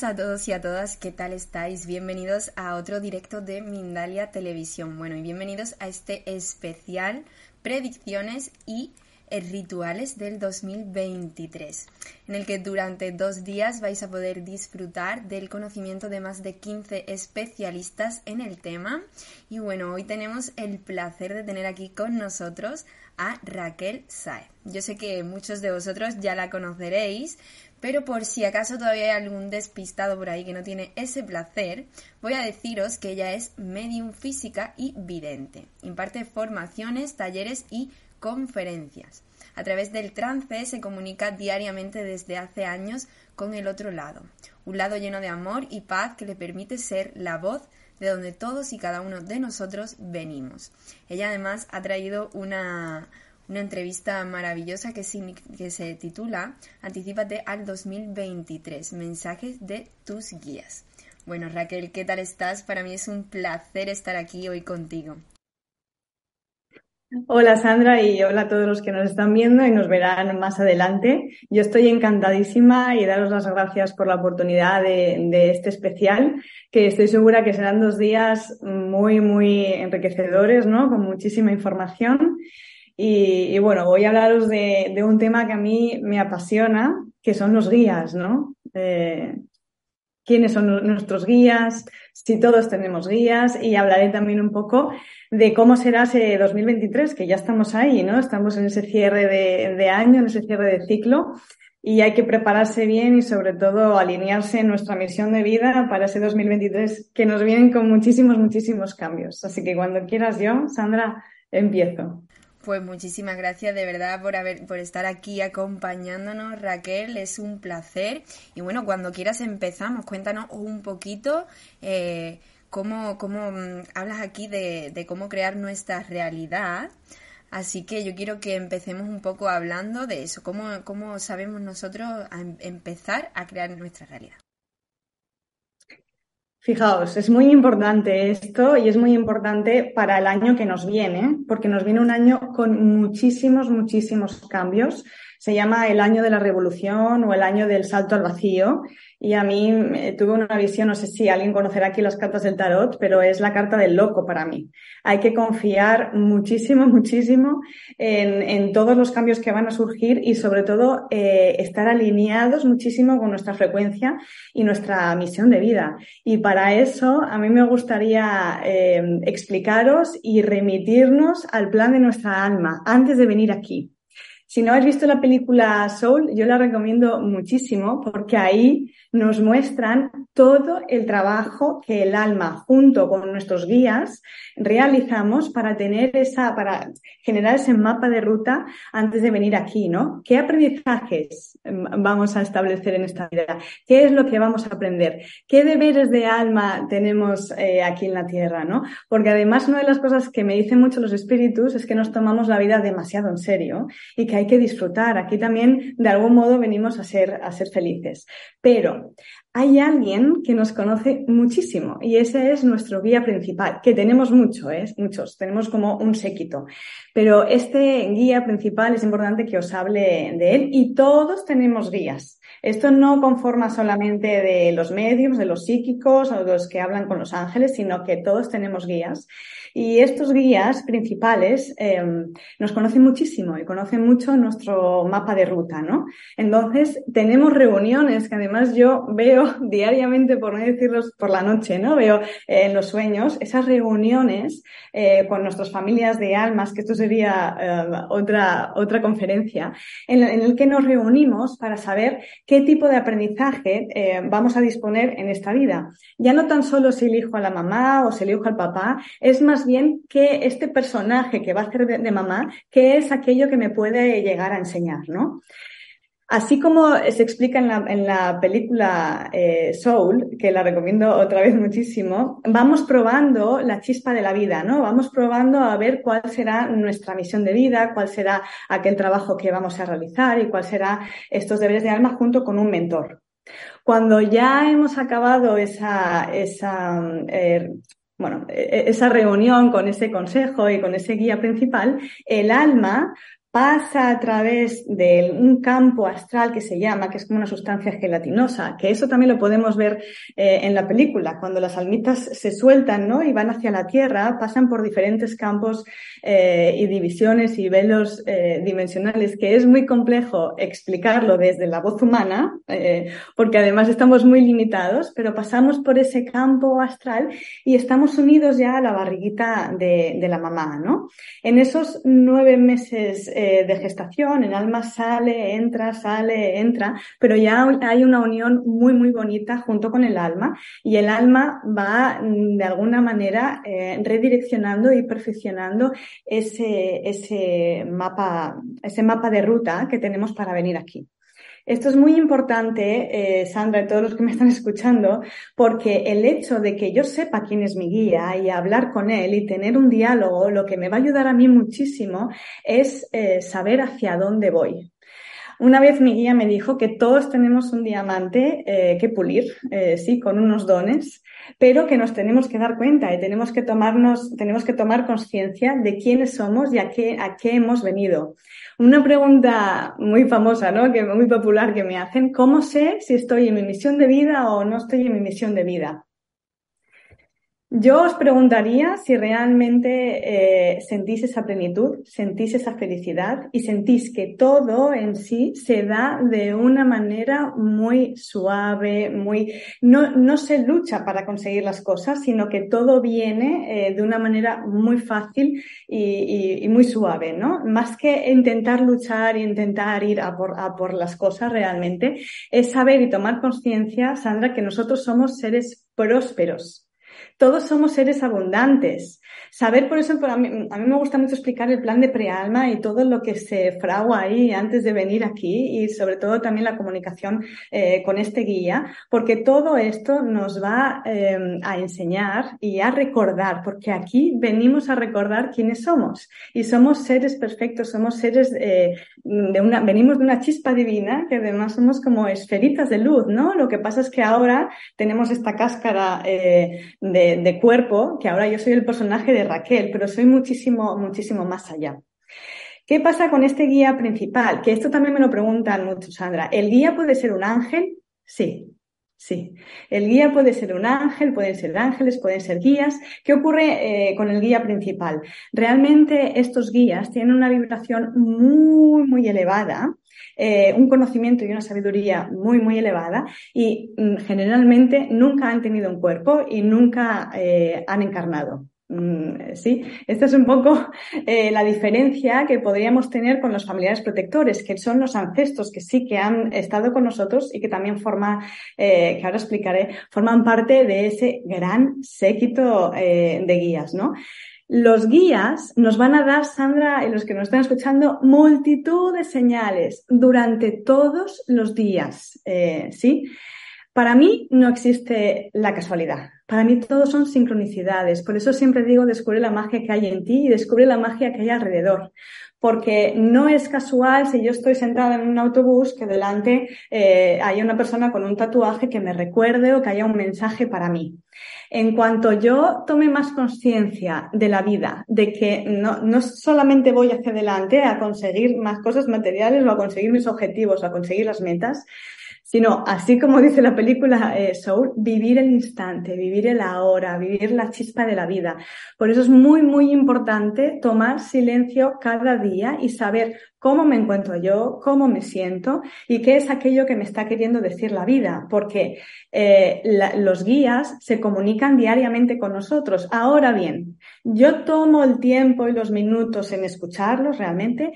a todos y a todas, ¿qué tal estáis? Bienvenidos a otro directo de Mindalia Televisión. Bueno, y bienvenidos a este especial Predicciones y rituales del 2023, en el que durante dos días vais a poder disfrutar del conocimiento de más de 15 especialistas en el tema. Y bueno, hoy tenemos el placer de tener aquí con nosotros a Raquel Saez. Yo sé que muchos de vosotros ya la conoceréis, pero por si acaso todavía hay algún despistado por ahí que no tiene ese placer, voy a deciros que ella es medium física y vidente. Imparte formaciones, talleres y conferencias. A través del trance se comunica diariamente desde hace años con el otro lado, un lado lleno de amor y paz que le permite ser la voz de donde todos y cada uno de nosotros venimos. Ella además ha traído una, una entrevista maravillosa que, que se titula Anticípate al 2023, mensajes de tus guías. Bueno, Raquel, ¿qué tal estás? Para mí es un placer estar aquí hoy contigo. Hola Sandra y hola a todos los que nos están viendo y nos verán más adelante. Yo estoy encantadísima y daros las gracias por la oportunidad de, de, este especial, que estoy segura que serán dos días muy, muy enriquecedores, ¿no? Con muchísima información. Y, bueno, voy a hablaros de, un tema que a mí me apasiona, que son los guías, ¿no? Eh, quiénes son nuestros guías, si todos tenemos guías y hablaré también un poco de cómo será ese 2023, que ya estamos ahí, ¿no? Estamos en ese cierre de, de año, en ese cierre de ciclo y hay que prepararse bien y sobre todo alinearse en nuestra misión de vida para ese 2023 que nos vienen con muchísimos, muchísimos cambios. Así que cuando quieras yo, Sandra, empiezo. Pues muchísimas gracias de verdad por haber, por estar aquí acompañándonos, Raquel, es un placer. Y bueno, cuando quieras empezamos, cuéntanos un poquito eh, cómo, cómo mm, hablas aquí de, cómo crear nuestra realidad. Así que yo quiero que empecemos un poco hablando de eso, cómo, cómo sabemos nosotros em, empezar a crear nuestra realidad. Fijaos, es muy importante esto y es muy importante para el año que nos viene, porque nos viene un año con muchísimos, muchísimos cambios. Se llama el año de la revolución o el año del salto al vacío. Y a mí eh, tuve una visión, no sé si alguien conocerá aquí las cartas del tarot, pero es la carta del loco para mí. Hay que confiar muchísimo, muchísimo en, en todos los cambios que van a surgir y sobre todo eh, estar alineados muchísimo con nuestra frecuencia y nuestra misión de vida. Y para eso a mí me gustaría eh, explicaros y remitirnos al plan de nuestra alma antes de venir aquí. Si no habéis visto la película Soul, yo la recomiendo muchísimo porque ahí nos muestran todo el trabajo que el alma junto con nuestros guías realizamos para tener esa, para generar ese mapa de ruta antes de venir aquí, ¿no? ¿Qué aprendizajes vamos a establecer en esta vida? ¿Qué es lo que vamos a aprender? ¿Qué deberes de alma tenemos eh, aquí en la tierra, no? Porque además una de las cosas que me dicen mucho los espíritus es que nos tomamos la vida demasiado en serio y que hay que disfrutar. Aquí también, de algún modo, venimos a ser, a ser felices. Pero hay alguien que nos conoce muchísimo y ese es nuestro guía principal, que tenemos mucho, ¿eh? muchos, tenemos como un séquito. Pero este guía principal es importante que os hable de él y todos tenemos guías. Esto no conforma solamente de los medios, de los psíquicos o de los que hablan con los ángeles, sino que todos tenemos guías. Y estos guías principales em, nos conocen muchísimo y conocen mucho nuestro mapa de ruta, ¿no? Entonces, tenemos reuniones que además yo veo diariamente, por no decirlos por la noche, ¿no? Veo eh, en los sueños esas reuniones eh, con nuestras familias de almas, que esto sería em, otra, otra conferencia, en, en, el que nos reunimos para saber qué tipo de aprendizaje eh, vamos a disponer en esta vida. Ya no tan solo si elijo a la mamá o si elijo al papá, es más bien que este personaje que va a ser de, mamá, qué es aquello que me puede llegar a enseñar, ¿no? Así como se explica en la, película eh, Soul, que la recomiendo otra vez muchísimo, vamos probando la chispa de la vida, ¿no? Vamos probando a ver cuál será nuestra misión de vida, cuál será aquel trabajo que vamos a realizar y cuál será estos deberes de alma junto con un mentor. Cuando ya hemos acabado esa, eh, bueno, e, e, esa reunión con ese consejo y con ese guía principal, el alma pasa a través de un campo astral que se llama, que es como una sustancia gelatinosa, que eso también lo podemos ver eh, en la película, cuando las almitas se sueltan ¿no? y van hacia la Tierra, pasan por diferentes campos eh, y divisiones y velos eh, dimensionales, que es muy complejo explicarlo desde la voz humana, porque además estamos muy limitados, pero pasamos por ese campo astral y estamos unidos ya a la barriguita de, de la mamá, ¿no? En esos nueve meses eh, de gestación, el alma sale, entra, sale, entra, pero ya hay una unión muy, muy bonita junto con el alma y el alma va mm, de alguna manera eh, redireccionando y perfeccionando ese, ese mapa, ese mapa de ruta que tenemos para venir aquí. Esto es muy importante, eh, Sandra, y todos los que me están escuchando, porque el hecho de que yo sepa quién es mi guía y hablar con él y tener un diálogo, lo que me va a ayudar a mí muchísimo es eh, saber hacia dónde voy. Una vez mi guía me dijo que todos tenemos un diamante eh, que pulir, sí, con unos dones, pero que nos tenemos que dar cuenta y tenemos que tomarnos, tenemos que tomar conciencia de quiénes somos y a qué, a qué hemos venido. Una pregunta muy famosa, ¿no? Que muy popular que me hacen, ¿cómo sé si estoy en mi misión de vida o no estoy en mi misión de vida? Yo os preguntaría si realmente eh, sentís esa plenitud, sentís esa felicidad y sentís que todo en sí se da de una manera muy suave, muy no, no se lucha para conseguir las cosas, sino que todo viene eh, de una manera muy fácil y, muy suave, ¿no? Más que intentar luchar e intentar ir a por, a por las cosas realmente, es saber y tomar conciencia, Sandra, que nosotros somos seres prósperos todos somos seres abundantes. Saber, por eso, a mí, me gusta mucho explicar el plan de prealma y todo lo que se fragua ahí antes de venir aquí y sobre todo también la comunicación eh, con este guía, porque todo esto nos va em, a enseñar y a recordar, porque aquí venimos a recordar quiénes somos y somos seres perfectos, somos seres eh, de una, venimos de una chispa divina que además somos como esferitas de luz, ¿no? Lo que pasa es que ahora tenemos esta cáscara eh, de, de cuerpo, que ahora yo soy el personaje de Raquel, pero soy muchísimo, muchísimo más allá. ¿Qué pasa con este guía principal? Que esto también me lo preguntan mucho, Sandra. ¿El guía puede ser un ángel? Sí, sí. El guía puede ser un ángel, pueden ser ángeles, pueden ser guías. ¿Qué ocurre eh, con el guía principal? Realmente estos guías tienen una vibración muy, muy elevada. Eh, un conocimiento y una sabiduría muy, muy elevada y mm, generalmente nunca han tenido un cuerpo y nunca eh, han encarnado. Mm, sí, esta es un poco eh, la diferencia que podríamos tener con los familiares protectores, que son los ancestros que sí que han estado con nosotros y que también forman, eh, que ahora explicaré, forman parte de ese gran séquito eh, de guías, ¿no? Los guías nos van a dar, Sandra y los que nos están escuchando, multitud de señales durante todos los días, ¿sí? Para mí no existe la casualidad. Para mí todo son sincronicidades. Por eso siempre digo, descubre la magia que hay en ti y descubre la magia que hay alrededor porque no es casual si yo estoy sentada en un autobús que delante eh, haya una persona con un tatuaje que me recuerde o que haya un mensaje para mí. En cuanto yo tome más conciencia de la vida, de que no, no solamente voy hacia adelante a conseguir más cosas materiales o a conseguir mis objetivos a conseguir las metas, sino así como dice la película eh, Soul, vivir el instante, vivir el ahora, vivir la chispa de la vida. Por eso es muy, muy importante tomar silencio cada día y saber cómo me encuentro yo, cómo me siento y qué es aquello que me está queriendo decir la vida, porque eh, los guías se comunican diariamente con nosotros. Ahora bien, yo tomo el tiempo y los minutos en escucharlos realmente.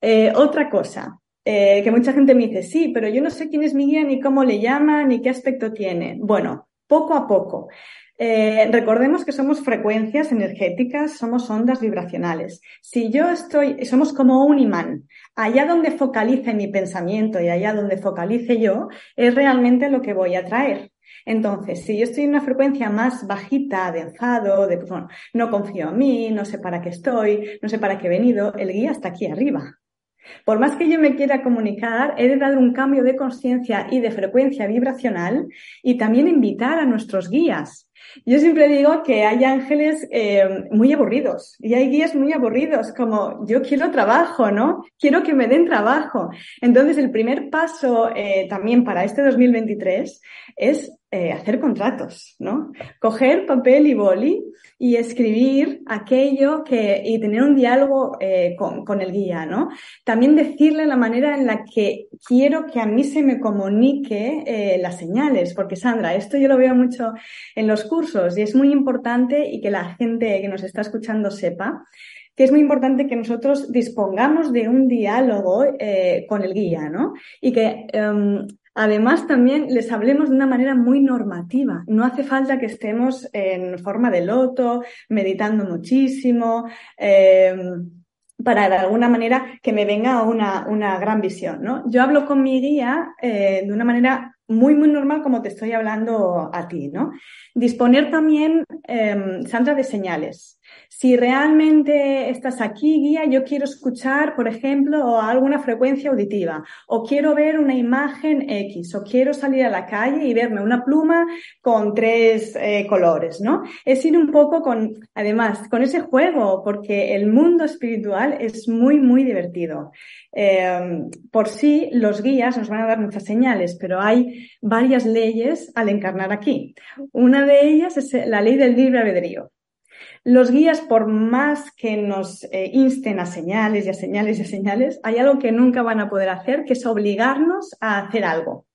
Eh, otra cosa, eh, que mucha gente me dice, sí, pero yo no sé quién es mi guía, ni cómo le llama, ni qué aspecto tiene. Bueno, poco a poco. Eh, recordemos que somos frecuencias energéticas, somos ondas vibracionales. Si yo estoy, somos como un imán. Allá donde focalice mi pensamiento y allá donde focalice yo, es realmente lo que voy a traer. Entonces, si yo estoy en una frecuencia más bajita de enfado, de, pues bueno, no confío en mí, no sé para qué estoy, no sé para qué he venido, el guía está aquí arriba. Por más que yo me quiera comunicar, he de dar un cambio de conciencia y de frecuencia vibracional y también invitar a nuestros guías. Yo siempre digo que hay ángeles eh, muy aburridos y hay guías muy aburridos, como yo quiero trabajo, ¿no? Quiero que me den trabajo. Entonces, el primer paso eh, también para este 2023 es eh, hacer contratos, ¿no? Coger papel y boli y escribir aquello que, y tener un diálogo eh, con, con, el guía, ¿no? También decirle la manera en la que quiero que a mí se me comunique eh, las señales, porque Sandra, esto yo lo veo mucho en los cursos y es muy importante y que la gente que nos está escuchando sepa que es muy importante que nosotros dispongamos de un diálogo con el guía, ¿no? Y que em, Además, también les hablemos de una manera muy normativa. No hace falta que estemos en forma de loto, meditando muchísimo, eh, para de alguna manera que me venga una, una gran visión. ¿no? Yo hablo con mi guía eh, de una manera muy, muy normal como te estoy hablando a ti. ¿no? Disponer también, eh, Sandra, de señales. Si realmente estás aquí, guía, yo quiero escuchar, por ejemplo, alguna frecuencia auditiva, o quiero ver una imagen X, o quiero salir a la calle y verme una pluma con tres eh, colores, ¿no? Es ir un poco con, además, con ese juego, porque el mundo espiritual es muy, muy divertido. Eh, por sí, los guías nos van a dar muchas señales, pero hay varias leyes al encarnar aquí. Una de ellas es la ley del libre albedrío. Los guías, por más que nos eh, insten a señales y a señales y a señales, hay algo que nunca van a poder hacer, que es obligarnos a hacer algo.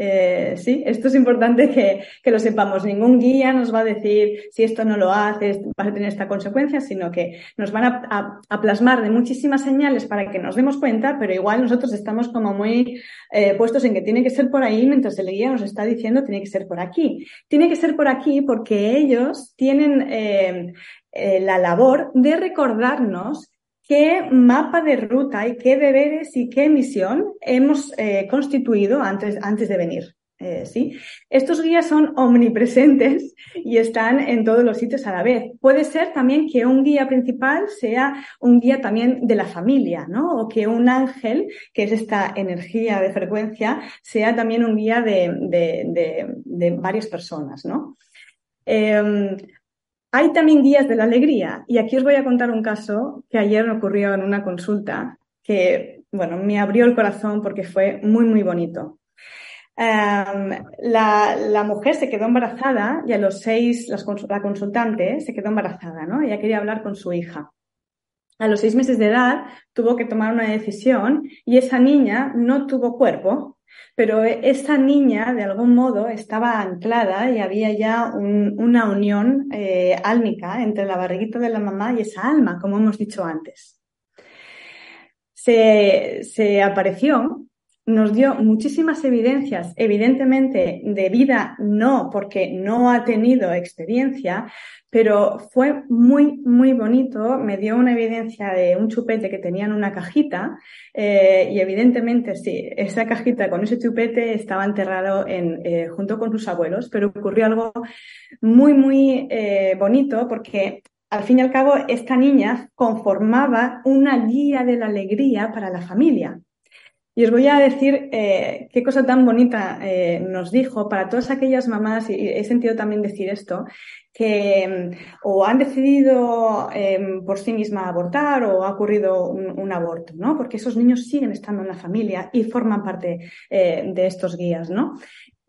Eh, sí, esto es importante que, que, lo sepamos. Ningún guía nos va a decir si esto no lo haces, vas a tener esta consecuencia, sino que nos van a, a, plasmar de muchísimas señales para que nos demos cuenta, pero igual nosotros estamos como muy eh, puestos en que tiene que ser por ahí, mientras el guía nos está diciendo tiene que ser por aquí. Tiene que ser por aquí porque ellos tienen eh, la labor de recordarnos qué mapa de ruta y qué deberes y qué misión hemos eh, constituido antes, antes de venir. Eh, ¿sí? Estos guías son omnipresentes y están en todos los sitios a la vez. Puede ser también que un guía principal sea un guía también de la familia, ¿no? O que un ángel, que es esta energía de frecuencia, sea también un guía de, de, de, varias personas, ¿no? Eh, hay también guías de la alegría y aquí os voy a contar un caso que ayer ocurrió en una consulta que, bueno, me abrió el corazón porque fue muy, muy bonito. Um, la, la, mujer se quedó embarazada y a los seis, la consultante se quedó embarazada, ¿no? Ella quería hablar con su hija. A los seis meses de edad tuvo que tomar una decisión y esa niña no tuvo cuerpo, pero esa niña de algún modo estaba anclada y había ya un, una unión eh, álmica entre la barriguita de la mamá y esa alma, como hemos dicho antes. Se, se apareció nos dio muchísimas evidencias, evidentemente de vida no, porque no ha tenido experiencia, pero fue muy, muy bonito. Me dio una evidencia de un chupete que tenía en una cajita eh, y evidentemente sí, esa cajita con ese chupete estaba enterrado en, eh, junto con sus abuelos, pero ocurrió algo muy, muy eh, bonito porque al fin y al cabo esta niña conformaba una guía de la alegría para la familia. Y os voy a decir eh, qué cosa tan bonita eh, nos dijo para todas aquellas mamás, y he sentido también decir esto, que mm, o han decidido em, por sí misma abortar o ha ocurrido un, aborto, ¿no? Porque esos niños siguen estando en la familia y forman parte eh, de estos guías, ¿no?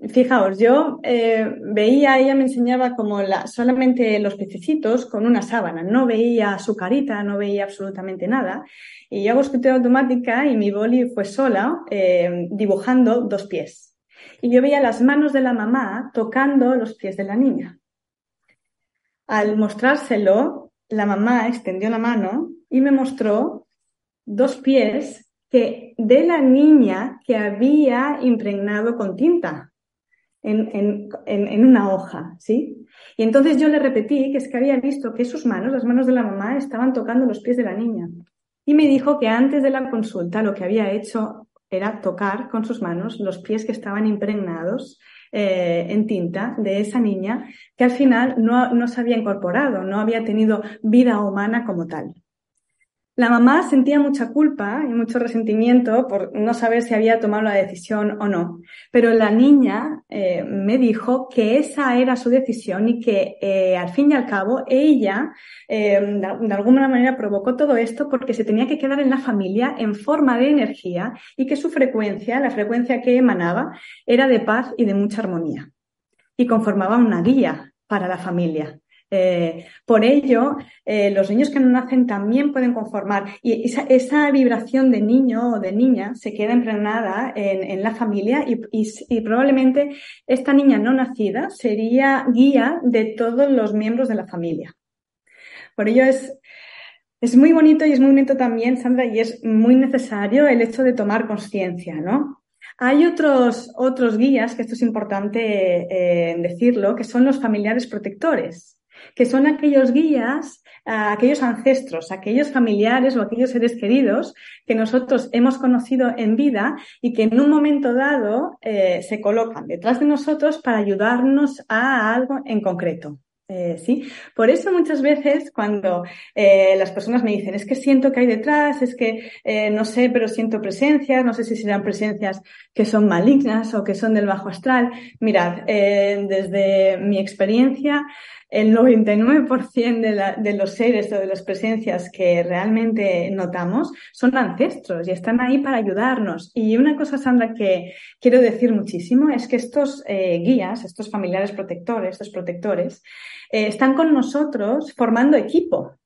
Fijaos, yo eh, veía, ella me enseñaba como la, solamente los pececitos con una sábana, no veía su carita, no veía absolutamente nada. Y yo hago escritura automática y mi boli fue sola eh, dibujando dos pies. Y yo veía las manos de la mamá tocando los pies de la niña. Al mostrárselo, la mamá extendió la mano y me mostró dos pies que de la niña que había impregnado con tinta en, en, una hoja, ¿sí? Y entonces yo le repetí que es que había visto que sus manos, las manos de la mamá, estaban tocando los pies de la niña. Y me dijo que antes de la consulta lo que había hecho era tocar con sus manos los pies que estaban impregnados eh, en tinta de esa niña que al final no, no se había incorporado, no había tenido vida humana como tal. La mamá sentía mucha culpa y mucho resentimiento por no saber si había tomado la decisión o no, pero la niña eh, me dijo que esa era su decisión y que eh, al fin y al cabo ella eh, de, alguna manera provocó todo esto porque se tenía que quedar en la familia en forma de energía y que su frecuencia, la frecuencia que emanaba, era de paz y de mucha armonía y conformaba una guía para la familia. Eh, por ello, eh, los niños que no nacen también pueden conformar y esa, vibración de niño o de niña se queda impregnada en, la familia y, probablemente esta niña no nacida sería guía de todos los miembros de la familia. Por ello es, es muy bonito y es muy bonito también, Sandra, y es muy necesario el hecho de tomar conciencia, ¿no? Hay otros, otros guías, que esto es importante eh, decirlo, que son los familiares protectores que son aquellos guías, aquellos ancestros, aquellos familiares o aquellos seres queridos que nosotros hemos conocido en vida y que en un momento dado eh, se colocan detrás de nosotros para ayudarnos a algo en concreto. Eh, sí, por eso muchas veces cuando eh, las personas me dicen es que siento que hay detrás, es que no sé, pero siento presencias, no sé si serán presencias que son malignas o que son del bajo astral. Mirad, desde mi experiencia, el 99% de, los seres o de las presencias que realmente notamos son ancestros y están ahí para ayudarnos. Y una cosa, Sandra, que quiero decir muchísimo es que estos eh, guías, estos familiares protectores, estos protectores, eh, están con nosotros formando equipo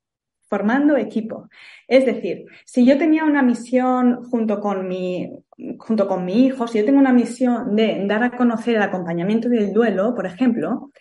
formando equipo. Es decir, si yo tenía una misión junto con mi, junto con mi hijo, si yo tengo una misión de dar a conocer el acompañamiento del duelo, por ejemplo,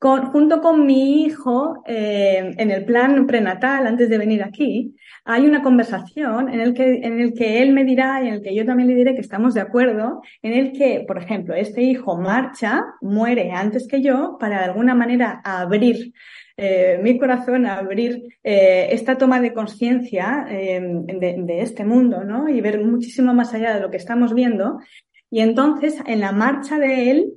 junto con mi hijo, eh, en el plan prenatal, antes de venir aquí, hay una conversación en el, que, en el que él me dirá y en el que yo también le diré que estamos de acuerdo, en el que, por ejemplo, este hijo marcha, muere antes que yo, para de alguna manera abrir eh, mi corazón, abrir eh, esta toma de conciencia de, de, este mundo, ¿no? Y ver muchísimo más allá de lo que estamos viendo. Y entonces, en la marcha de él,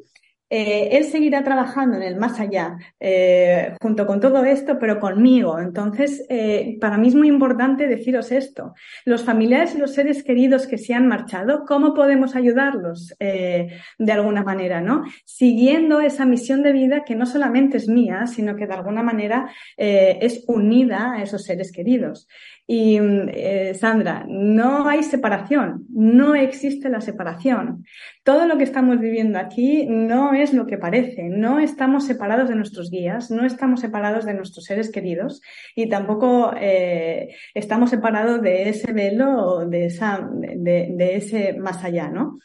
eh, él seguirá trabajando en el más allá, eh, junto con todo esto, pero conmigo. Entonces, eh, para mí es muy importante deciros esto. Los familiares y los seres queridos que se han marchado, ¿cómo podemos ayudarlos de alguna manera, no? Siguiendo esa misión de vida que no solamente es mía, sino que de alguna manera es unida a esos seres queridos. Y eh, Sandra, no hay separación, no existe la separación. Todo lo que estamos viviendo aquí no es lo que parece, no estamos separados de nuestros guías, no estamos separados de nuestros seres queridos y tampoco eh, estamos separados de ese velo o de, esa, de, de ese más allá, ¿no?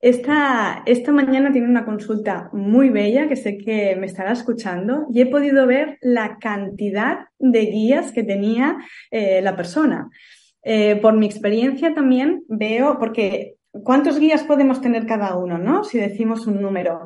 Esta, esta mañana tiene una consulta muy bella que sé que me estará escuchando y he podido ver la cantidad de guías que tenía eh, la persona. Eh, por mi experiencia también veo, porque ¿cuántos guías podemos tener cada uno, no? Si decimos un número.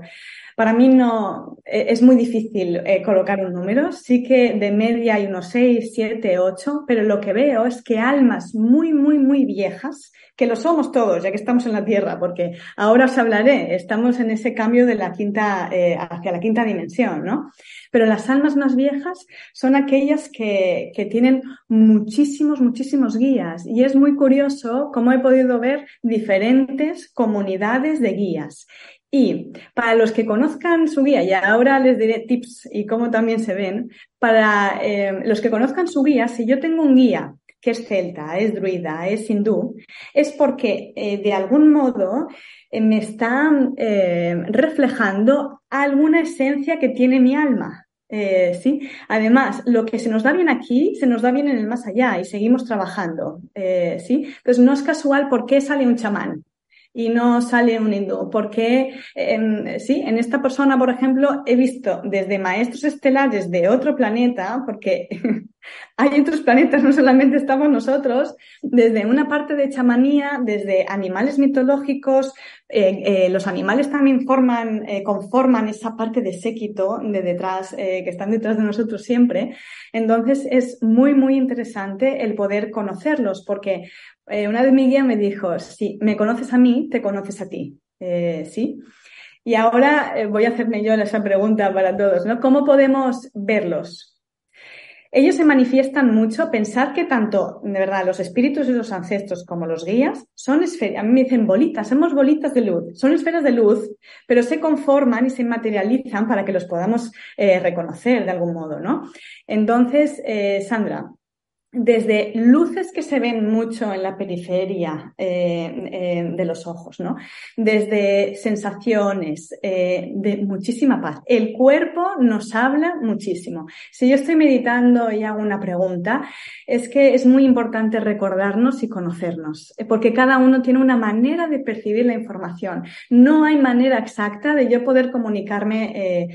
Para mí no e, es muy difícil eh, colocar un número. Sí que de media hay unos 6, 7, 8, pero lo que veo es que almas muy, muy, muy viejas, que lo somos todos, ya que estamos en la Tierra, porque ahora os hablaré, estamos en ese cambio de la quinta, eh, hacia la quinta dimensión, ¿no? Pero las almas más viejas son aquellas que, que tienen muchísimos, muchísimos guías. Y es muy curioso cómo he podido ver diferentes comunidades de guías. Y para los que conozcan su guía, y ahora les diré tips y cómo también se ven, para eh, los que conozcan su guía, si yo tengo un guía que es celta, es druida, es hindú, es porque eh, de algún modo eh, me está reflejando alguna esencia que tiene mi alma. sí, además, lo que se nos da bien aquí, se nos da bien en el más allá y seguimos trabajando. sí, entonces no es casual por qué sale un chamán y no sale un hindú. Porque, sí, en esta persona, por ejemplo, he visto desde maestros estelares de otro planeta, porque hay otros planetas, no solamente estamos nosotros, desde una parte de chamanía, desde animales mitológicos, eh, eh, los animales también forman, eh, conforman esa parte de séquito de detrás, que están detrás de nosotros siempre. Entonces es muy, muy interesante el poder conocerlos, porque una vez mi guía me dijo, si me conoces a mí, te conoces a ti. ¿Sí? Y ahora voy a hacerme yo esa pregunta para todos, ¿no? ¿Cómo podemos verlos? Ellos se manifiestan mucho. Pensad que tanto, de verdad, los espíritus y los ancestros como los guías son esferas. A mí me dicen bolitas, somos bolitas de luz. Son esferas de luz, pero se conforman y se materializan para que los podamos eh, reconocer de algún modo, ¿no? Entonces, eh, Sandra, desde luces que se ven mucho en la periferia eh, eh, de los ojos, ¿no? Desde sensaciones eh, de muchísima paz. El cuerpo nos habla muchísimo. Si yo estoy meditando y hago una pregunta, es que es muy importante recordarnos y conocernos, porque cada uno tiene una manera de percibir la información. No hay manera exacta de yo poder comunicarme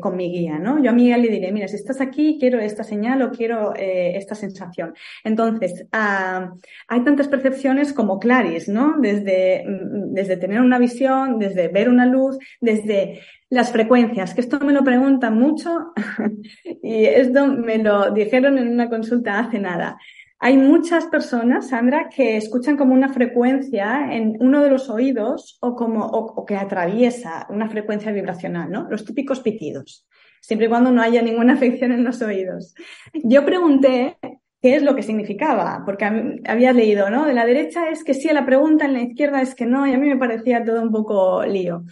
con mi guía, ¿no? Yo a mi guía le diré, mira, si estás aquí, quiero esta señal o quiero esta sensación. Entonces, ah, hay tantas percepciones como Claris, ¿no? Desde, mm, desde tener una visión, desde ver una luz, desde las frecuencias, que esto me lo preguntan mucho y esto me lo dijeron en una consulta hace nada. Hay muchas personas, Sandra, que escuchan como una frecuencia en uno de los oídos o como o que atraviesa una frecuencia vibracional, ¿no? Los típicos pitidos, siempre y cuando no haya ninguna afección en los oídos. Yo pregunté qué es lo que significaba, porque había leído, ¿no? De la derecha es que sí a la pregunta, en la izquierda es que no, y a mí me parecía todo un poco lío.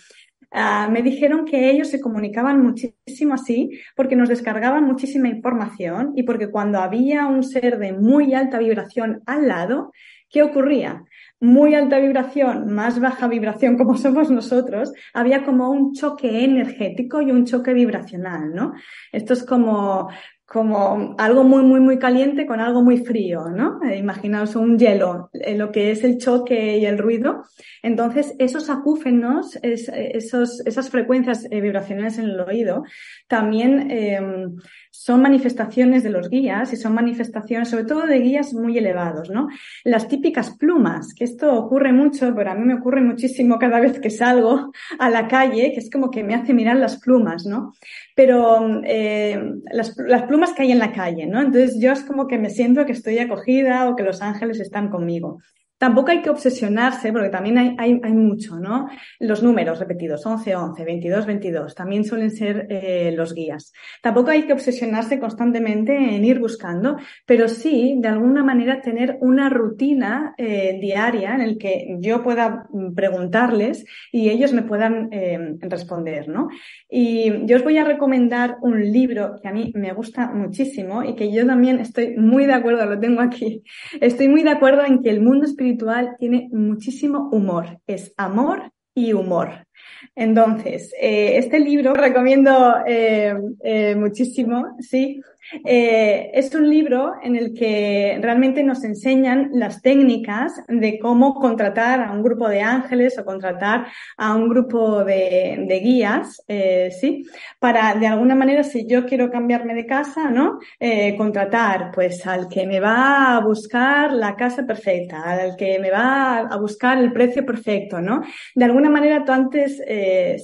Ah, me dijeron que ellos se comunicaban muchísimo así porque nos descargaban muchísima información y porque cuando había un ser de muy alta vibración al lado, ¿qué ocurría? Muy alta vibración, más baja vibración como somos nosotros, había como un choque energético y un choque vibracional, ¿no? Esto es como, como algo muy, muy, muy caliente con algo muy frío, ¿no? Eh, imaginaos un hielo, eh, lo que es el choque y el ruido. Entonces, esos acúfenos, esos, esas frecuencias eh, vibracionales en el oído, también em, son manifestaciones de los guías y son manifestaciones, sobre todo de guías muy elevados, ¿no? Las típicas plumas, que esto ocurre mucho, pero a mí me ocurre muchísimo cada vez que salgo a la calle, que es como que me hace mirar las plumas, ¿no? Pero eh, las, las, plumas que hay en la calle, ¿no? Entonces yo es como que me siento que estoy acogida o que los ángeles están conmigo. Tampoco hay que obsesionarse, porque también hay, hay, hay mucho, ¿no? Los números repetidos, 11, 11, 22, 22, también suelen ser eh, los guías. Tampoco hay que obsesionarse constantemente en ir buscando, pero sí, de alguna manera, tener una rutina eh, diaria en el que yo pueda preguntarles y ellos me puedan eh, responder, ¿no? Y yo os voy a recomendar un libro que a mí me gusta muchísimo y que yo también estoy muy de acuerdo, lo tengo aquí, estoy muy de acuerdo en que el mundo espiritual tiene muchísimo humor, es amor y humor. Entonces, eh, este libro recomiendo eh, eh, muchísimo, sí. Eh, es un libro en el que realmente nos enseñan las técnicas de cómo contratar a un grupo de ángeles o contratar a un grupo de, guías, eh, ¿sí? Para, de alguna manera, si yo quiero cambiarme de casa, ¿no? Eh, contratar, pues, al que me va a buscar la casa perfecta, al que me va a buscar el precio perfecto, ¿no? De alguna manera, tú antes,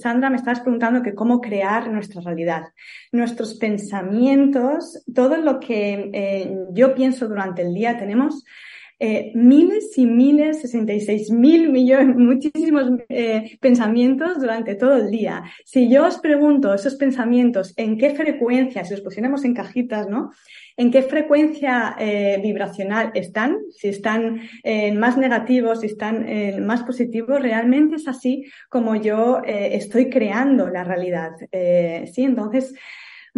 Sandra, me estabas preguntando que cómo crear nuestra realidad. Nuestros pensamientos, todo lo que eh, yo pienso durante el día, tenemos eh, miles y miles, 66 mil millones, muchísimos eh, pensamientos durante todo el día. Si yo os pregunto esos pensamientos, en qué frecuencia, si los pusiéramos en cajitas, ¿no? ¿En qué frecuencia vibracional están? Si están más negativos, si están más positivos, realmente es así como yo estoy creando la realidad. sí, entonces,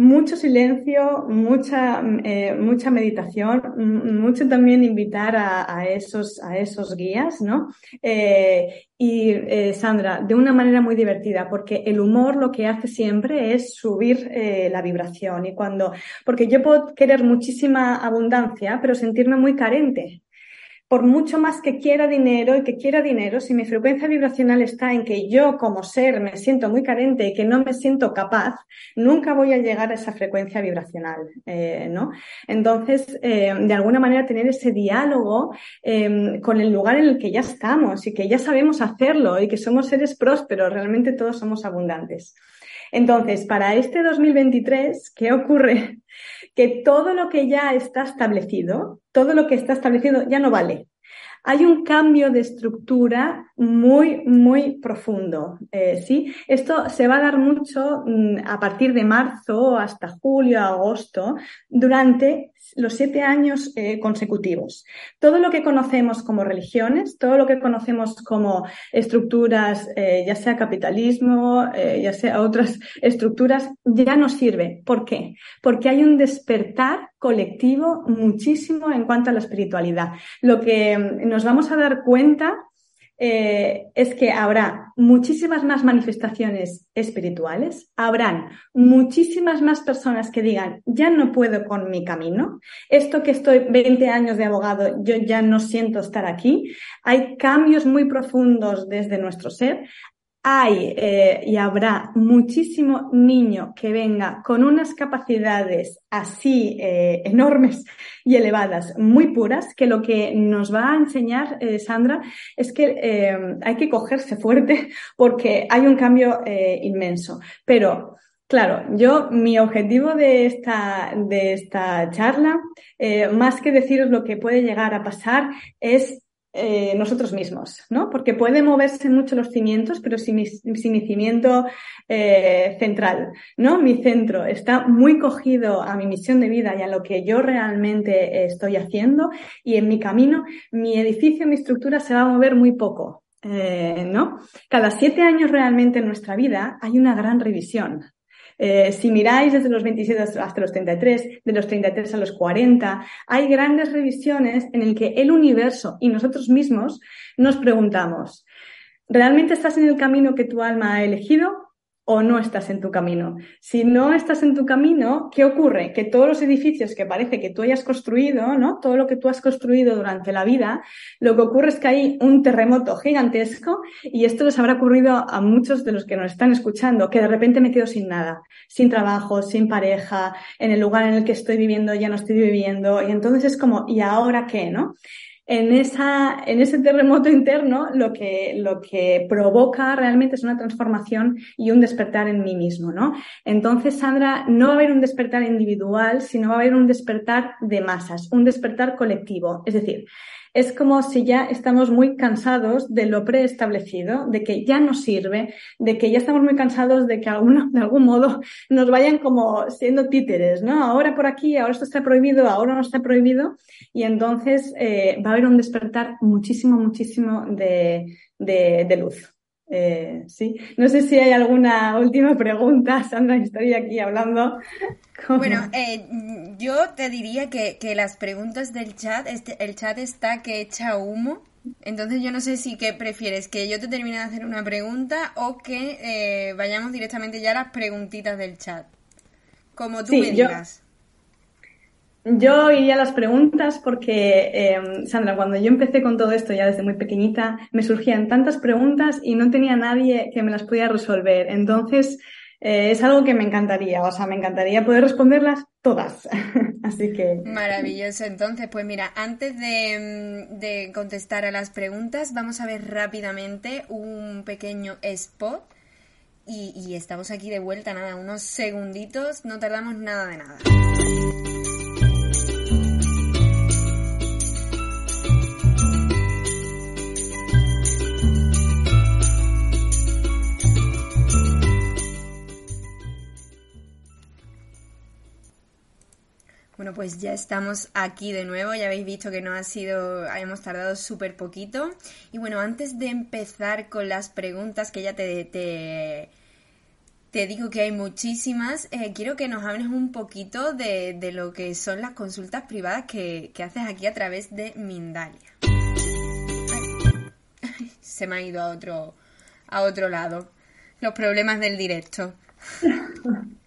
mucho silencio, mucha, eh, mucha meditación, mucho también invitar a, esos, a esos guías, ¿no? Eh, y eh, Sandra, de una manera muy divertida, porque el humor lo que hace siempre es subir la vibración. Y cuando, porque yo puedo querer muchísima abundancia, pero sentirme muy carente por mucho más que quiera dinero y que quiera dinero, si mi frecuencia vibracional está en que yo como ser me siento muy carente y que no me siento capaz, nunca voy a llegar a esa frecuencia vibracional, eh, ¿no? Entonces, eh, de alguna manera tener ese diálogo em, con el lugar en el que ya estamos y que ya sabemos hacerlo y que somos seres prósperos, realmente todos somos abundantes. Entonces, para este 2023, ¿qué ocurre? Que todo lo que ya está establecido, todo lo que está establecido ya no vale hay un cambio de estructura muy, muy profundo. Eh, ¿sí? Esto se va a dar mucho mm, a partir de marzo hasta julio, agosto, durante los siete años eh, consecutivos. Todo lo que conocemos como religiones, todo lo que conocemos como estructuras, eh, ya sea capitalismo, ya sea otras estructuras, ya no sirve. ¿Por qué? Porque hay un despertar colectivo muchísimo en cuanto a la espiritualidad. Lo que mm, nos vamos a dar cuenta eh, es que habrá muchísimas más manifestaciones espirituales, habrán muchísimas más personas que digan, ya no puedo con mi camino, esto que estoy 20 años de abogado, yo ya no siento estar aquí, hay cambios muy profundos desde nuestro ser, hay eh, y habrá muchísimo niño que venga con unas capacidades así eh, enormes y elevadas, muy puras, que lo que nos va a enseñar, eh, Sandra, es que hay que cogerse fuerte porque hay un cambio inmenso. Pero Claro, yo, mi objetivo de esta, de esta charla, más que deciros lo que puede llegar a pasar, es eh, nosotros mismos, ¿no? Porque puede moverse mucho los cimientos, pero si mi, cimiento eh, central, ¿no? Mi centro está muy cogido a mi misión de vida y a lo que yo realmente estoy haciendo y en mi camino, mi edificio, mi estructura se va a mover muy poco. Eh, ¿no? Cada siete años realmente en nuestra vida hay una gran revisión, eh, si miráis desde los 27 hasta los 33, de los 33 a los 40, hay grandes revisiones en el que el universo y nosotros mismos nos preguntamos, ¿realmente estás en el camino que tu alma ha elegido? O no estás en tu camino. Si no estás en tu camino, ¿qué ocurre? Que todos los edificios que parece que tú hayas construido, ¿no? Todo lo que tú has construido durante la vida, lo que ocurre es que hay un terremoto gigantesco y esto les habrá ocurrido a muchos de los que nos están escuchando, que de repente me quedo sin nada, sin trabajo, sin pareja, en el lugar en el que estoy viviendo ya no estoy viviendo y entonces es como, ¿y ahora qué, no? En, esa, en ese terremoto interno lo que, lo que provoca realmente es una transformación y un despertar en mí mismo, ¿no? Entonces, Sandra, no va a haber un despertar individual, sino va a haber un despertar de masas, un despertar colectivo. Es decir, es como si ya estamos muy cansados de lo preestablecido, de que ya no sirve, de que ya estamos muy cansados de que alguno, de algún modo nos vayan como siendo títeres, ¿no? Ahora por aquí, ahora esto está prohibido, ahora no está prohibido. Y entonces eh, va a haber un despertar muchísimo, muchísimo de, de luz. Eh, sí, no sé si hay alguna última pregunta, Sandra, estoy aquí hablando. Bueno, eh, yo te diría que, las preguntas del chat, este, el chat está que echa humo, entonces yo no sé si que prefieres que yo te termine de hacer una pregunta o que eh, vayamos directamente ya a las preguntitas del chat, como tú me digas. Yo iría a las preguntas porque, eh, Sandra, cuando yo empecé con todo esto ya desde muy pequeñita, me surgían tantas preguntas y no tenía nadie que me las pudiera resolver. Entonces, eh, es algo que me encantaría, o sea, me encantaría poder responderlas todas. Así que. Maravilloso. Entonces, pues mira, antes de, de contestar a las preguntas, vamos a ver rápidamente un pequeño spot. Y, y estamos aquí de vuelta, nada, unos segunditos, no tardamos nada de nada. Bueno, pues ya estamos aquí de nuevo. Ya habéis visto que no ha sido, hemos tardado súper poquito. Y bueno, antes de empezar con las preguntas, que ya te, te, te digo que hay muchísimas, eh, quiero que nos hables un poquito de, de, lo que son las consultas privadas que, que haces aquí a través de Mindalia. se me ha ido a otro, a otro lado. Los problemas del directo.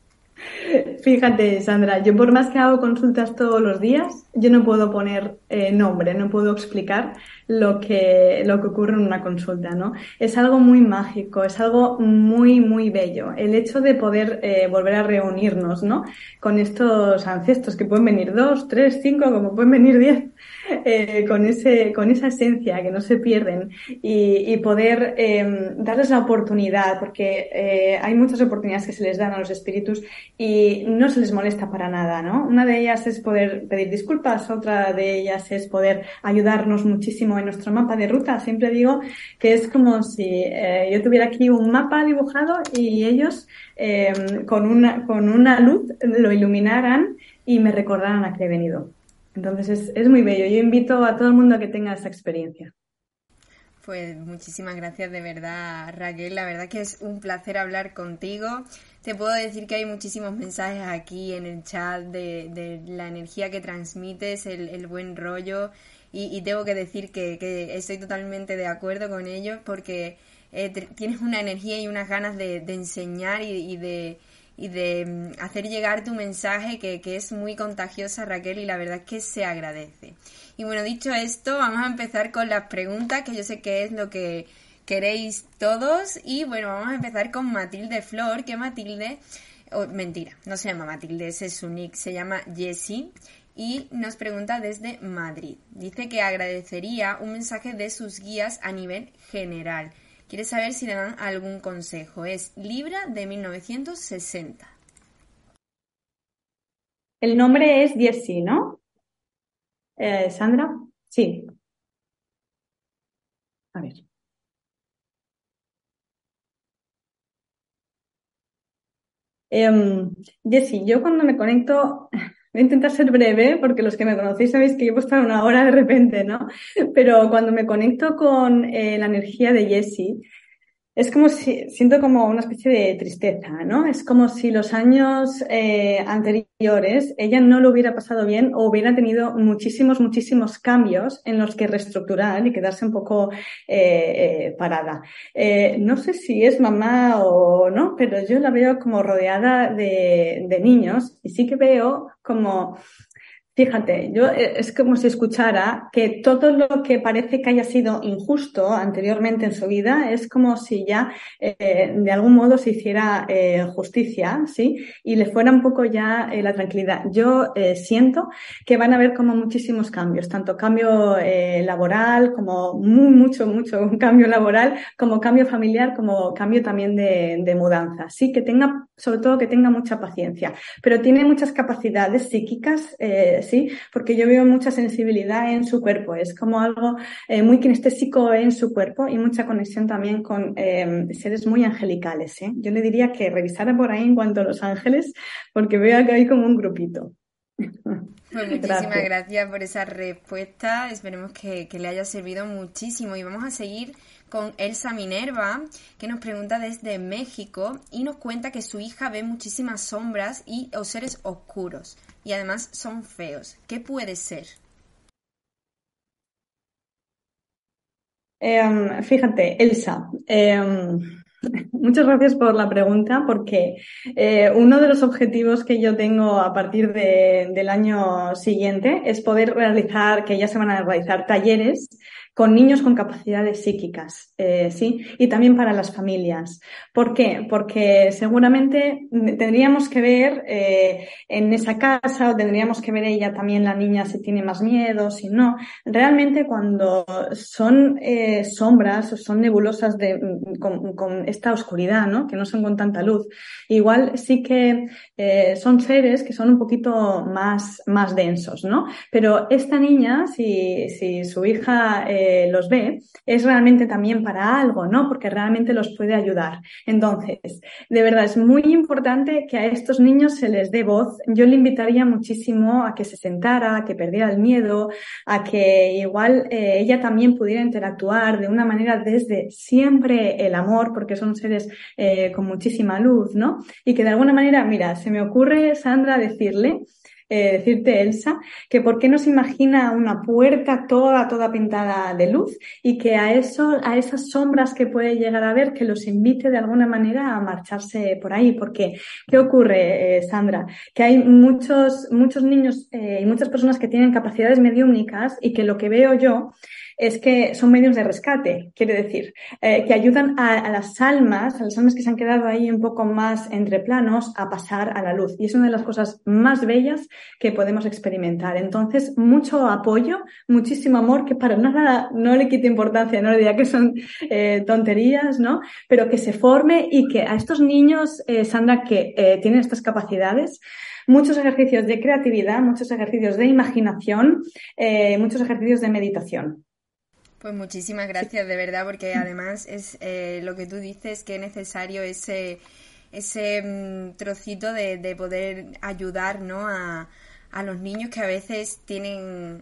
Fíjate, Sandra, yo por más que hago consultas todos los días, yo no puedo poner eh, nombre, no puedo explicar lo que, lo que ocurre en una consulta, ¿no? Es algo muy mágico, es algo muy, muy bello. El hecho de poder eh, volver a reunirnos, ¿no? Con estos ancestros que pueden venir dos, tres, cinco, como pueden venir diez, eh, con, ese, con esa esencia que no se pierden y, y poder eh, darles la oportunidad, porque eh, hay muchas oportunidades que se les dan a los espíritus y no se les molesta para nada, ¿no? Una de ellas es poder pedir disculpas, otra de ellas es poder ayudarnos muchísimo en nuestro mapa de ruta. Siempre digo que es como si eh, yo tuviera aquí un mapa dibujado y ellos eh, con, una, con una luz lo iluminaran y me recordaran a que he venido. Entonces es, es muy bello. Yo invito a todo el mundo a que tenga esa experiencia. Pues muchísimas gracias de verdad, Raquel. La verdad que es un placer hablar contigo. Te puedo decir que hay muchísimos mensajes aquí en el chat de, de la energía que transmites, el, el buen rollo. Y, tengo que decir que, estoy totalmente de acuerdo con ellos porque eh, tienes una energía y unas ganas de, enseñar y, de y de mm, hacer llegar tu mensaje que, es muy contagiosa Raquel y la verdad es que se agradece. Y bueno, dicho esto, vamos a empezar con las preguntas que yo sé que es lo que queréis todos y bueno, vamos a empezar con Matilde Flor, que Matilde, mentira, no se llama Matilde, ese es su nick, se llama Jessie y nos pregunta desde Madrid. Dice que agradecería un mensaje de sus guías a nivel general Quiere saber si le dan algún consejo. Es Libra de 1960. El nombre es Jessie, ¿no? Eh, Sandra, sí. A ver. Eh, Jessie, yo cuando me conecto Voy a intentar ser breve porque los que me conocéis sabéis que llevo estar una hora de repente, ¿no? Pero cuando me conecto con eh, la energía de Jessie, es como si, siento como una especie de tristeza, ¿no? Es como si los años eh, anteriores ella no lo hubiera pasado bien o hubiera tenido muchísimos, muchísimos cambios en los que reestructurar y quedarse un poco eh, eh, parada. Eh, no sé si es mamá o no, pero yo la veo como rodeada de, de niños y sí que veo como Fíjate, yo eh, es como si escuchara que todo lo que parece que haya sido injusto anteriormente en su vida es como si ya eh, de algún modo se hiciera eh, justicia, ¿sí? Y le fuera un poco ya la tranquilidad. Yo siento que van a haber como muchísimos cambios, tanto cambio laboral como muy, mucho, mucho cambio laboral, como cambio familiar, como cambio también de, de mudanza. Sí, que tenga, sobre todo que tenga mucha paciencia, pero tiene muchas capacidades psíquicas ¿sí? Porque yo veo mucha sensibilidad en su cuerpo, es como algo eh, muy kinestésico en su cuerpo y mucha conexión también con eh, seres muy angelicales, ¿eh? Yo le diría que revisara por ahí en cuanto a los ángeles, porque veo que hay como un grupito. Pues muchísimas gracias. gracias. por esa respuesta. Esperemos que, que, le haya servido muchísimo. Y vamos a seguir con Elsa Minerva, que nos pregunta desde México y nos cuenta que su hija ve muchísimas sombras y o seres oscuros y además son feos. ¿Qué puede ser? Eh, fíjate, Elsa, eh, Muchas gracias por la pregunta, porque eh, uno de los objetivos que yo tengo a partir del año siguiente es poder realizar, que ya se van a realizar talleres con niños con capacidades psíquicas, eh, ¿sí? Y también para las familias. ¿Por qué? Porque seguramente tendríamos que ver eh, en esa casa o tendríamos que ver ella también, la niña, si tiene más miedo, si no. Realmente cuando son eh, sombras o son nebulosas de, mm, con, con, esta oscuridad, ¿no? Que no son con tanta luz, igual sí que son seres que son un poquito más, más densos, ¿no? Pero esta niña, si, si su hija eh, los ve, es realmente también para algo, ¿no? Porque realmente los puede ayudar. Entonces, de verdad, es muy importante que a estos niños se les dé voz. Yo le invitaría muchísimo a que se sentara, a que perdiera el miedo, a que igual eh, ella también pudiera interactuar de una manera desde siempre el amor, porque son seres eh, con muchísima luz, ¿no? Y que de alguna manera, mira, se me ocurre, Sandra, decirle eh, decirte, Elsa, que por qué no se imagina una puerta toda, toda pintada de luz y que a eso, a esas sombras que puede llegar a ver, que los invite de alguna manera a marcharse por ahí. Porque, ¿qué ocurre, eh, Sandra? Que hay muchos, muchos niños eh, y muchas personas que tienen capacidades mediúnicas y que lo que veo yo es que son medios de rescate, quiere decir, eh, que ayudan a, las almas, a las almas que se han quedado ahí un poco más entre planos, a pasar a la luz. Y es una de las cosas más bellas que podemos experimentar. Entonces, mucho apoyo, muchísimo amor, que para nada no le quite importancia, no le diga que son eh, tonterías, ¿no? Pero que se forme y que a estos niños, eh, Sandra, que tienen estas capacidades, muchos ejercicios de creatividad, muchos ejercicios de imaginación, muchos ejercicios de meditación. Pues muchísimas gracias, de verdad, porque además es eh, lo que tú dices que es necesario ese, ese mm, trocito de, de, poder ayudar ¿no? a, a los niños que a veces tienen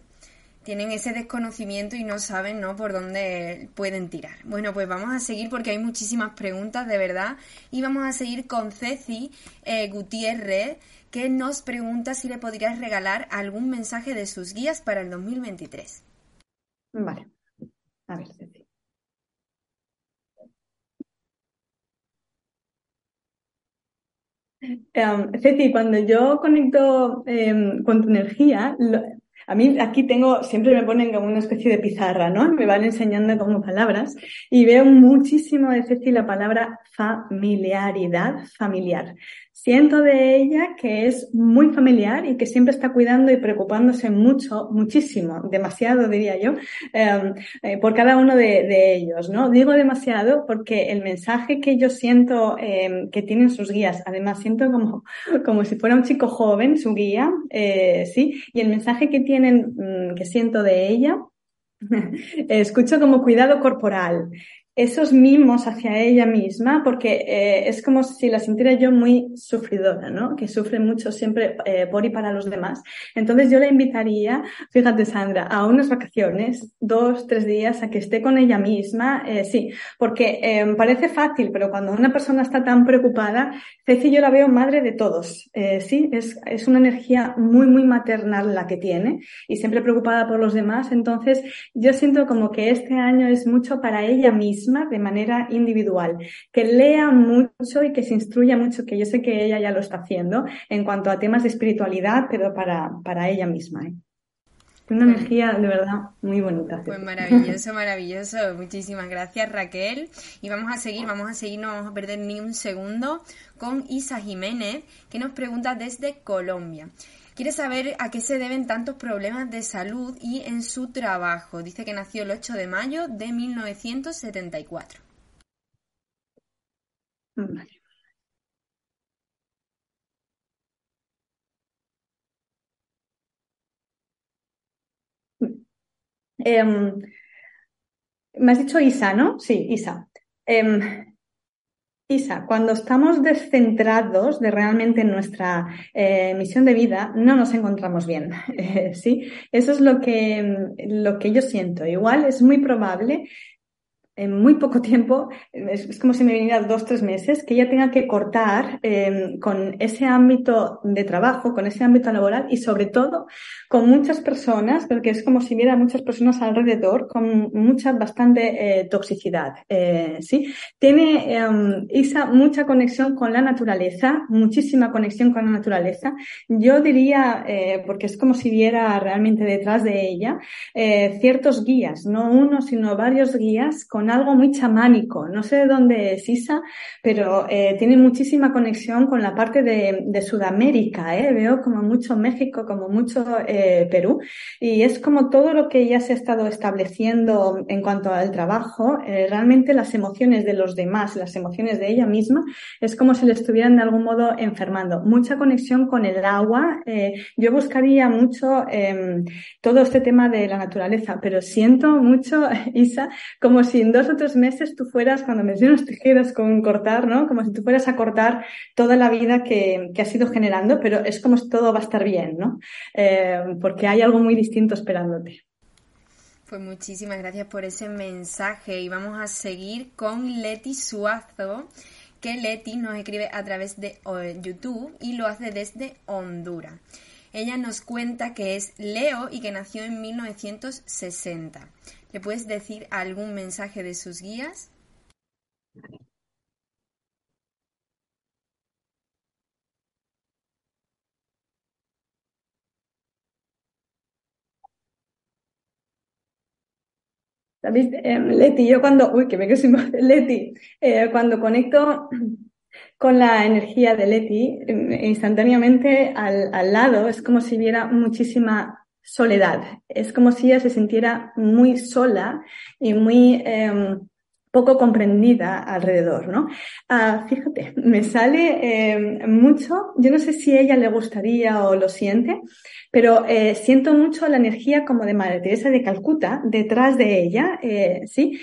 tienen ese desconocimiento y no saben ¿no? por dónde pueden tirar. Bueno, pues vamos a seguir porque hay muchísimas preguntas de verdad y vamos a seguir con Ceci eh, Gutiérrez que nos pregunta si le podrías regalar algún mensaje de sus guías para el 2023. Vale. A ver, Ceci. Em, Ceci, cuando yo conecto em, con tu energía, a mí aquí tengo, siempre me ponen como una especie de pizarra, ¿no? Me van enseñando como palabras y veo muchísimo de Ceci la palabra familiaridad, familiar. Siento de ella que es muy familiar y que siempre está cuidando y preocupándose mucho, muchísimo, demasiado diría yo, em, eh, por cada uno de, ellos, ¿no? Digo demasiado porque el mensaje que yo siento em, que tienen sus guías, además siento como, como si fuera un chico joven, su guía, eh, sí, y el mensaje que tienen, mm, que siento de ella, escucho como cuidado corporal, esos mimos hacia ella misma, porque eh, es como si la sintiera yo muy sufridora, ¿no? Que sufre mucho siempre eh, por y para los demás. Entonces yo la invitaría, fíjate Sandra, a unas vacaciones, dos, tres días, a que esté con ella misma, eh, sí, porque em, parece fácil, pero cuando una persona está tan preocupada, Ceci yo la veo madre de todos, sí, es, es una energía muy, muy maternal la que tiene y siempre preocupada por los demás. Entonces yo siento como que este año es mucho para ella misma de manera individual, que lea mucho y que se instruya mucho, que yo sé que ella ya lo está haciendo en cuanto a temas de espiritualidad, pero para, para ella misma. ¿eh? Una pues energía de verdad muy bonita. Pues maravilloso, maravilloso. Muchísimas gracias Raquel. Y vamos a seguir, vamos a seguir, no vamos a perder ni un segundo con Isa Jiménez, que nos pregunta desde Colombia. Quiere saber a qué se deben tantos problemas de salud y en su trabajo. Dice que nació el 8 de mayo de 1974. Em, me has dicho Isa, ¿no? Sí, Isa. Em, Cuando estamos descentrados de realmente nuestra eh, misión de vida, no nos encontramos bien. ¿sí? Eso es lo que, lo que yo siento. Igual es muy probable en muy poco tiempo, es, como si me viniera dos, tres meses, que ella tenga que cortar em, con ese ámbito de trabajo, con ese ámbito laboral y sobre todo con muchas personas, porque es como si hubiera muchas personas alrededor con mucha, bastante eh, toxicidad. Eh, ¿sí? Tiene em, Isa mucha conexión con la naturaleza, muchísima conexión con la naturaleza. Yo diría, eh, porque es como si viera realmente detrás de ella, ciertos guías, no uno, sino varios guías con algo muy chamánico. No sé de dónde es Isa, pero tiene muchísima conexión con la parte de, Sudamérica. Veo como mucho México, como mucho Perú. Y es como todo lo que ya se ha estado estableciendo en cuanto al trabajo, eh, realmente las emociones de los demás, las emociones de ella misma, es como si le estuvieran de algún modo enfermando. Mucha conexión con el agua. Eh, yo buscaría mucho em, todo este tema de la naturaleza, pero siento mucho, Isa, como si dos o tres meses tú fueras, cuando mencionas tijeras con cortar, ¿no? Como si tú fueras a cortar toda la vida que, que has ido generando, pero es como si todo va a estar bien, ¿no? Eh, porque hay algo muy distinto esperándote. Pues muchísimas gracias por ese mensaje y vamos a seguir con Leti Suazo, que Leti nos escribe a través de YouTube y lo hace desde Honduras. Ella nos cuenta que es Leo y que nació en 1960. ¿Le puedes decir algún mensaje de sus guías? Eh, Leti, yo cuando, uy, que me quedo sin Leti, eh, cuando conecto con la energía de Leti, eh, instantáneamente al, al, lado es como si viera muchísima soledad. Es como si ella se sintiera muy sola y muy em, poco comprendida alrededor, ¿no? Ah, fíjate, me sale em, mucho, yo no sé si a ella le gustaría o lo siente, pero eh, siento mucho la energía como de Madre Teresa de Calcuta detrás de ella, eh, ¿sí?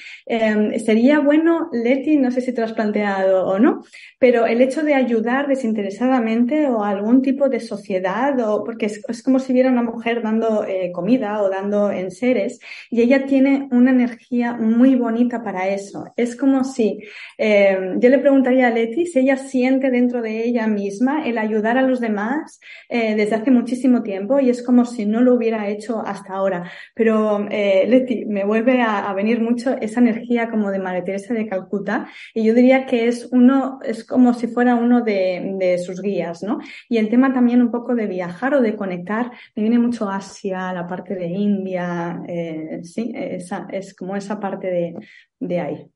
Sería bueno, Leti, no sé si te lo has planteado o no, pero el hecho de ayudar desinteresadamente o algún tipo de sociedad, o porque es, como si viera una mujer dando eh, comida o dando enseres, y ella tiene una energía muy bonita para eso. Es como si, em, yo le preguntaría a Leti si ella siente dentro de ella misma el ayudar a los demás desde hace muchísimo tiempo y es como si no lo hubiera hecho hasta ahora. Pero, eh, Leti, me vuelve a, venir mucho esa energía como de Madre Teresa de Calcuta y yo diría que es uno, es como si fuera uno de, sus guías, ¿no? Y el tema también un poco de viajar o de conectar, me viene mucho Asia, la parte de India, eh, sí, es como esa parte de, de ahí.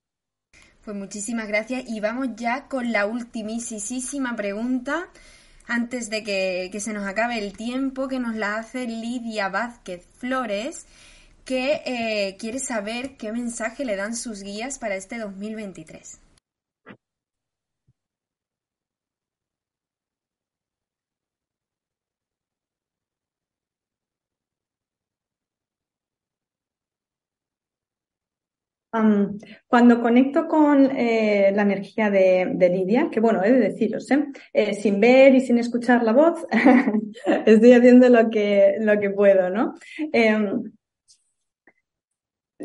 Pues muchísimas gracias y vamos ya con la ultimísima pregunta antes de que, se nos acabe el tiempo, que nos la hace Lidia Vázquez Flores, que eh, quiere saber qué mensaje le dan sus guías para este 2023. Cuando conecto con eh, la energía de, Lidia, que bueno, he de deciros, ¿eh? Eh, sin ver y sin escuchar la voz, estoy haciendo lo que, lo que puedo, ¿no?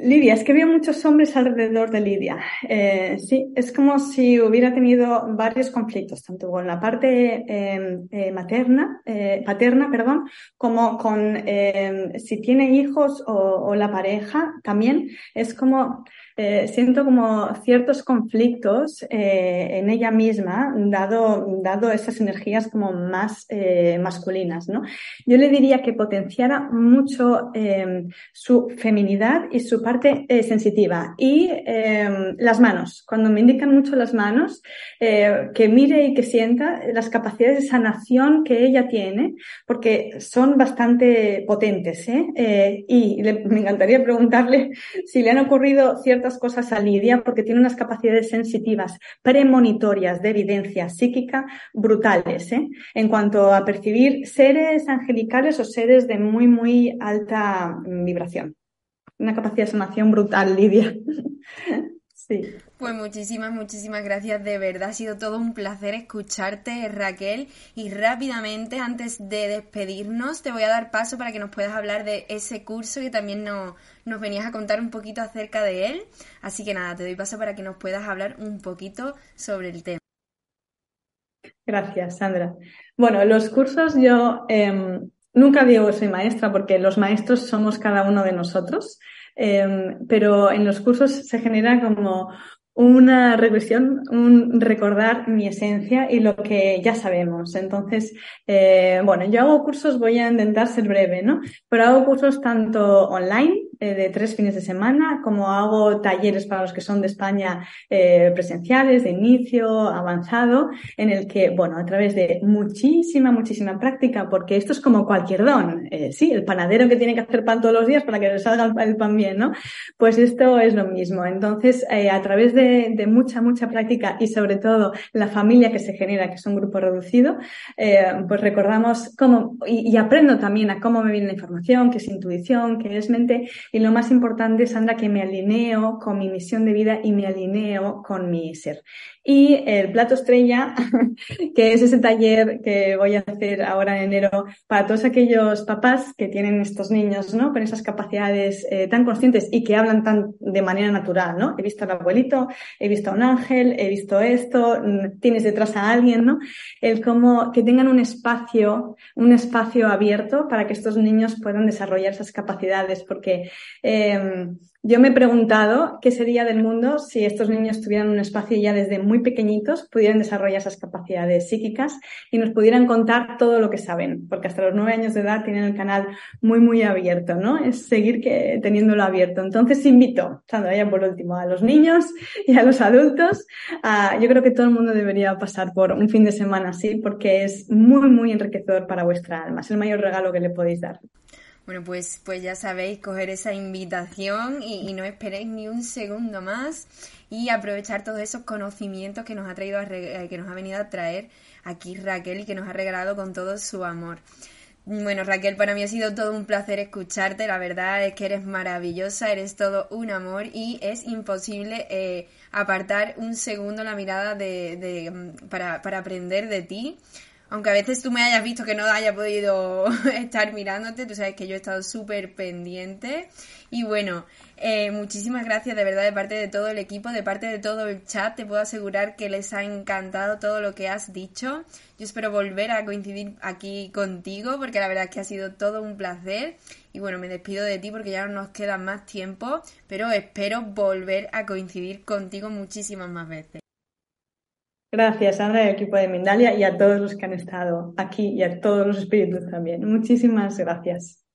Lidia, es que veo muchos hombres alrededor de Lidia. Eh, sí, es como si hubiera tenido varios conflictos, tanto con la parte em, eh, materna, eh, paterna, perdón, como con em, si tiene hijos o, la pareja también. Es como eh, siento como ciertos conflictos eh, en ella misma, dado, dado esas energías como más eh, masculinas, ¿no? Yo le diría que potenciara mucho em, su feminidad y su parte sensitiva. Y em, las manos, cuando me indican mucho las manos, que mire y que sienta las capacidades de sanación que ella tiene, porque son bastante potentes, y me encantaría preguntarle si le han ocurrido ciertas cosas a Lidia porque tiene unas capacidades sensitivas premonitorias de evidencia psíquica brutales ¿eh? en cuanto a percibir seres angelicales o seres de muy, muy alta vibración. Una capacidad de sanación brutal, Lidia. Sí. Pues muchísimas, muchísimas gracias. De verdad ha sido todo un placer escucharte, Raquel. Y rápidamente, antes de despedirnos, te voy a dar paso para que nos puedas hablar de ese curso que también no, nos venías a contar un poquito acerca de él. Así que nada, te doy paso para que nos puedas hablar un poquito sobre el tema. Gracias, Sandra. Bueno, los cursos yo em, nunca digo que soy maestra porque los maestros somos cada uno de nosotros. Em, pero en los cursos se genera como una regresión, un recordar mi esencia y lo que ya sabemos. Entonces, eh, bueno, yo hago cursos, voy a intentar ser breve, ¿no? Pero hago cursos tanto online eh, de tres fines de semana, como hago talleres para los que son de España eh, presenciales, de inicio, avanzado, en el que, bueno, a través de muchísima, muchísima práctica, porque esto es como cualquier don, eh, sí, el panadero que tiene que hacer pan todos los días para que le salga el pan bien, ¿no? Pues esto es lo mismo. Entonces, a través de, mucha, mucha práctica y sobre todo la familia que se genera, que es un grupo reducido, pues recordamos cómo, y, y aprendo también a cómo me viene la información, qué es intuición, qué es mente, y lo más importante, Sandra, que me alineo con mi misión de vida y me alineo con mi ser. Y el plato estrella, que es ese taller que voy a hacer ahora en enero para todos aquellos papás que tienen estos niños, ¿no? Con esas capacidades eh, tan conscientes y que hablan tan de manera natural, ¿no? He visto al abuelito, he visto a un ángel, he visto esto, mm, tienes detrás a alguien, ¿no? El cómo que tengan un espacio, un espacio abierto para que estos niños puedan desarrollar esas capacidades, porque eh, yo me he preguntado qué sería del mundo si estos niños tuvieran un espacio ya desde muy pequeñitos, pudieran desarrollar esas capacidades psíquicas y nos pudieran contar todo lo que saben, porque hasta los nueve años de edad tienen el canal muy, muy abierto, ¿no? Es seguir que, teniéndolo abierto. Entonces invito, Sandra, ya por último, a los niños y a los adultos. yo creo que todo el mundo debería pasar por un fin de semana así, porque es muy, muy enriquecedor para vuestra alma. Es el mayor regalo que le podéis dar. Bueno, pues, pues ya sabéis, coger esa invitación y, no esperéis ni un segundo más y aprovechar todos esos conocimientos que nos ha traído eh, que nos ha venido a traer aquí Raquel y que nos ha regalado con todo su amor. Bueno, Raquel, para mí ha sido todo un placer escucharte. La verdad es que eres maravillosa, eres todo un amor y es imposible eh, apartar un segundo la mirada de, mm, para, para aprender de ti aunque a veces tú me hayas visto que no haya podido estar mirándote, tú sabes que yo he estado súper pendiente. Y bueno, eh, muchísimas gracias de verdad de parte de todo el equipo, de parte de todo el chat. Te puedo asegurar que les ha encantado todo lo que has dicho. Yo espero volver a coincidir aquí contigo porque la verdad es que ha sido todo un placer. Y bueno, me despido de ti porque ya no nos queda más tiempo, pero espero volver a coincidir contigo muchísimas más veces. Gracias, Sandra, y al equipo de Mindalia y a todos los que han estado aquí y a todos los espíritus también. Muchísimas gracias.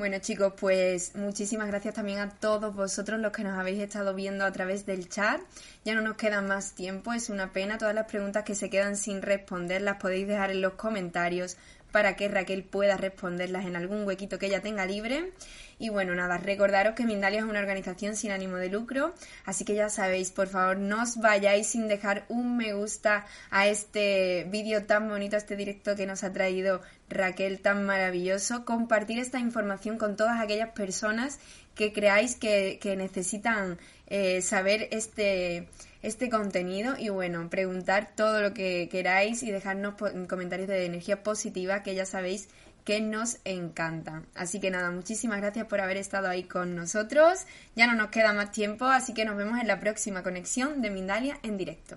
Bueno chicos, pues muchísimas gracias también a todos vosotros los que nos habéis estado viendo a través del chat. Ya no nos queda más tiempo, es una pena. Todas las preguntas que se quedan sin responder las podéis dejar en los comentarios para que Raquel pueda responderlas en algún huequito que ella tenga libre. Y bueno, nada, recordaros que Mindalia es una organización sin ánimo de lucro, así que ya sabéis, por favor, no os vayáis sin dejar un me gusta a este vídeo tan bonito, a este directo que nos ha traído Raquel tan maravilloso. Compartir esta información con todas aquellas personas que creáis que, necesitan eh, saber este este contenido y bueno, preguntar todo lo que queráis y dejarnos comentarios de energía positiva que ya sabéis que nos encanta. Así que nada, muchísimas gracias por haber estado ahí con nosotros. Ya no nos queda más tiempo, así que nos vemos en la próxima conexión de Mindalia en directo.